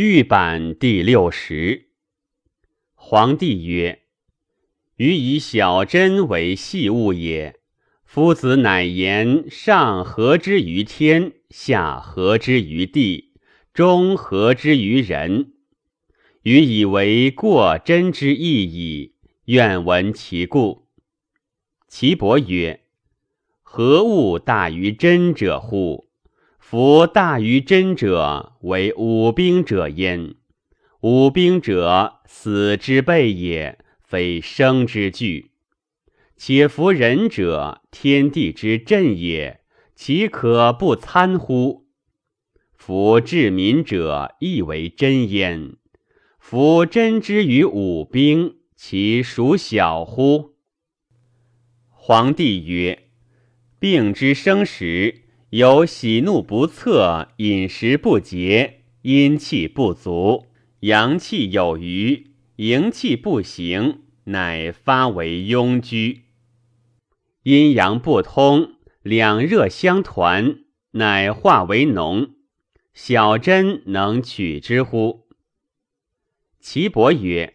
玉版第六十。皇帝曰：“予以小针为细物也。夫子乃言上合之于天，下合之于地，中合之于人。予以为过真之意矣。愿闻其故。”岐伯曰：“何物大于真者乎？”夫大于真者，为武兵者焉。武兵者，死之备也，非生之惧。且夫仁者，天地之震也，其可不参乎？夫治民者，亦为真焉。夫真之于武兵，其属小乎？皇帝曰：病之生时。有喜怒不测，饮食不节，阴气不足，阳气有余，营气不行，乃发为痈疽。阴阳不通，两热相团，乃化为脓。小针能取之乎？岐伯曰：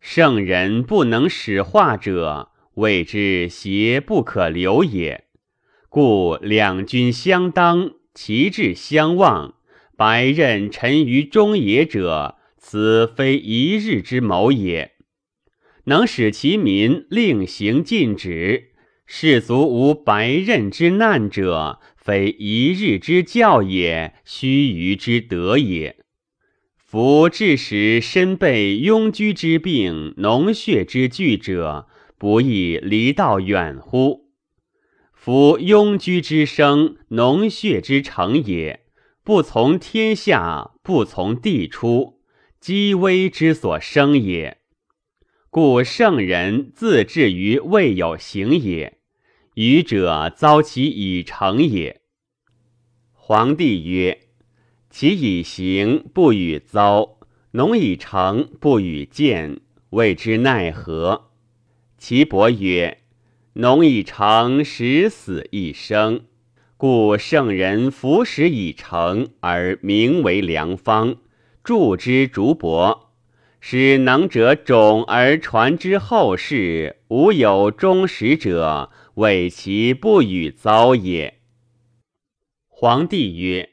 圣人不能使化者，谓之邪不可留也。故两军相当，旗帜相望，百仞沉于中野者，此非一日之谋也。能使其民令行禁止，士卒无白刃之难者，非一日之教也，须臾之德也。夫致使身被痈疽之病、脓血之惧者，不亦离道远乎？夫庸居之生，脓血之成也；不从天下，不从地出，积微之所生也。故圣人自至于未有形也，愚者遭其已成也。皇帝曰：其以形不与遭，农以成不与见，谓之奈何？岐伯曰。农以成，始死一生，故圣人服食以成，而名为良方，助之竹帛，使能者种而传之后世。无有终始者，谓其不与遭也。皇帝曰：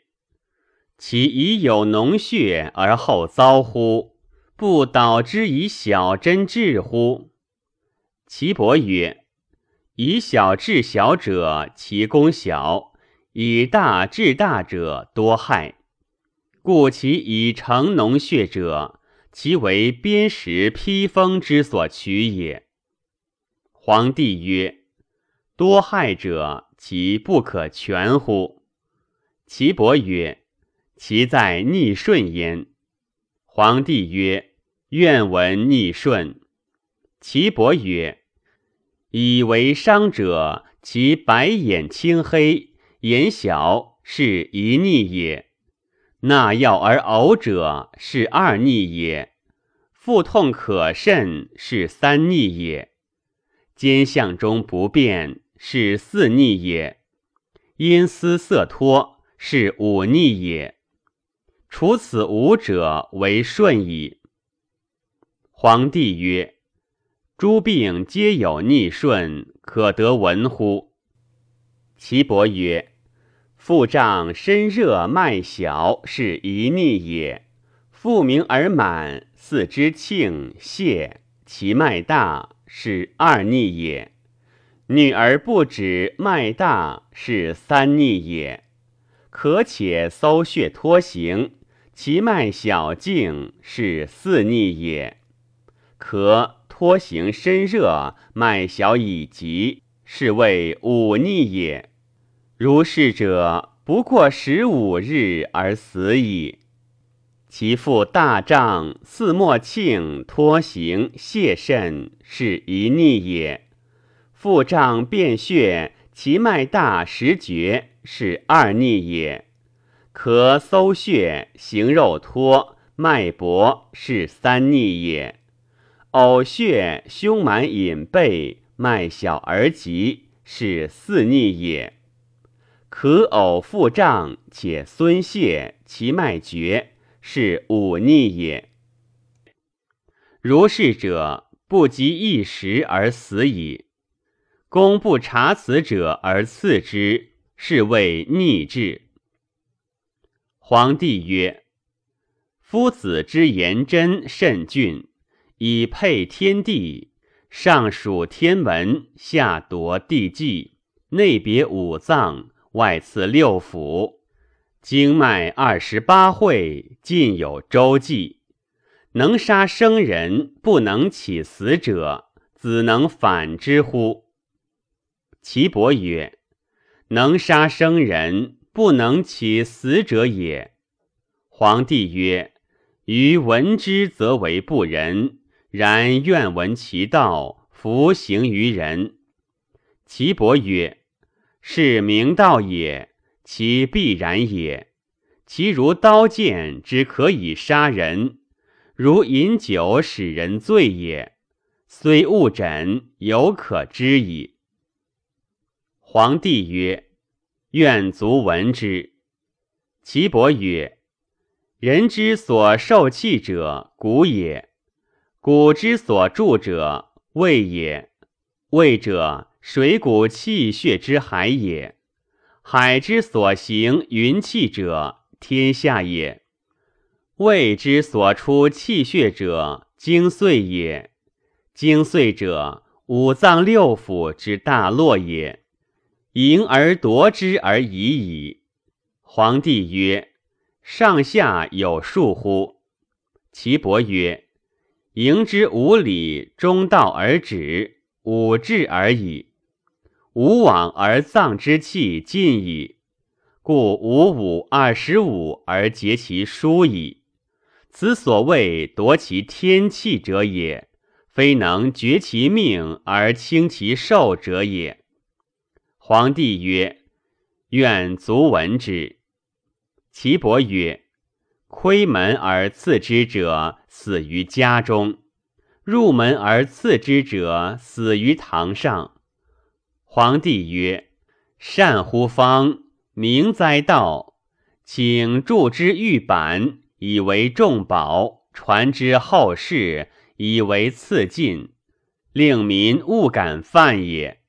其已有脓血而后遭乎？不导之以小针治乎？岐伯曰。以小治小者，其功小；以大治大者，多害。故其以成脓血者，其为砭石披风之所取也。皇帝曰：多害者，其不可全乎？岐伯曰：其在逆顺焉。皇帝曰：愿闻逆顺。岐伯曰。以为伤者，其白眼青黑，眼小，是一逆也；纳药而呕者，是二逆也；腹痛可甚，是三逆也；肩项中不便，是四逆也；阴丝色脱，是五逆也。除此五者，为顺矣。皇帝曰。诸病皆有逆顺，可得闻乎？岐伯曰：腹胀身热脉小，是一逆也；腹鸣而满，四肢庆泄，其脉大，是二逆也；女而不止，脉大，是三逆也；可且搜血脱形，其脉小静，是四逆也；可。托行身热，脉小以急，是谓忤逆也。如是者，不过十五日而死矣。其腹大胀，似莫庆，托行泄肾，是一逆也。腹胀便血，其脉大实绝，是二逆也。咳搜血，行肉脱，脉搏，是三逆也。呕血，胸满隐背，脉小而急，是四逆也。可呕腹胀，且孙泄，其脉绝，是五逆也。如是者，不及一时而死矣。公不察此者而赐之，是谓逆志。皇帝曰：“夫子之言真甚俊，以配天地，上属天文，下夺地纪，内别五脏，外次六腑，经脉二十八会，尽有周记。”能杀生人，不能起死者，子能反之乎？岐伯曰：“能杀生人，不能起死者也。”皇帝曰：“余闻之，则为不仁；然愿闻其道，弗行于人。”岐伯曰：“是明道也，其必然也。其如刀剑之可以杀人。”如饮酒使人醉也，虽误诊，犹可知矣。皇帝曰：“愿卒闻之。”岐伯曰：“人之所受气者，骨也；骨之所住者，胃也。胃者，水谷气血之海也。海之所行云气者，天下也。”胃之所出气血者，精髓也；精髓者，五脏六腑之大络也。盈而夺之而已矣。皇帝曰：“上下有数乎？”岐伯曰：“迎之五礼，中道而止，五志而已。无往而脏之气尽矣，故五五二十五而结其疏矣。”此所谓夺其天气者也，非能绝其命而轻其寿者也。皇帝曰：“愿卒闻之。”岐伯曰：“窥门而刺之者，死于家中；入门而刺之者，死于堂上。”皇帝曰：“善乎方，明哉道！请铸之玉板。”以为重宝，传之后世，以为赐进，令民勿敢犯也。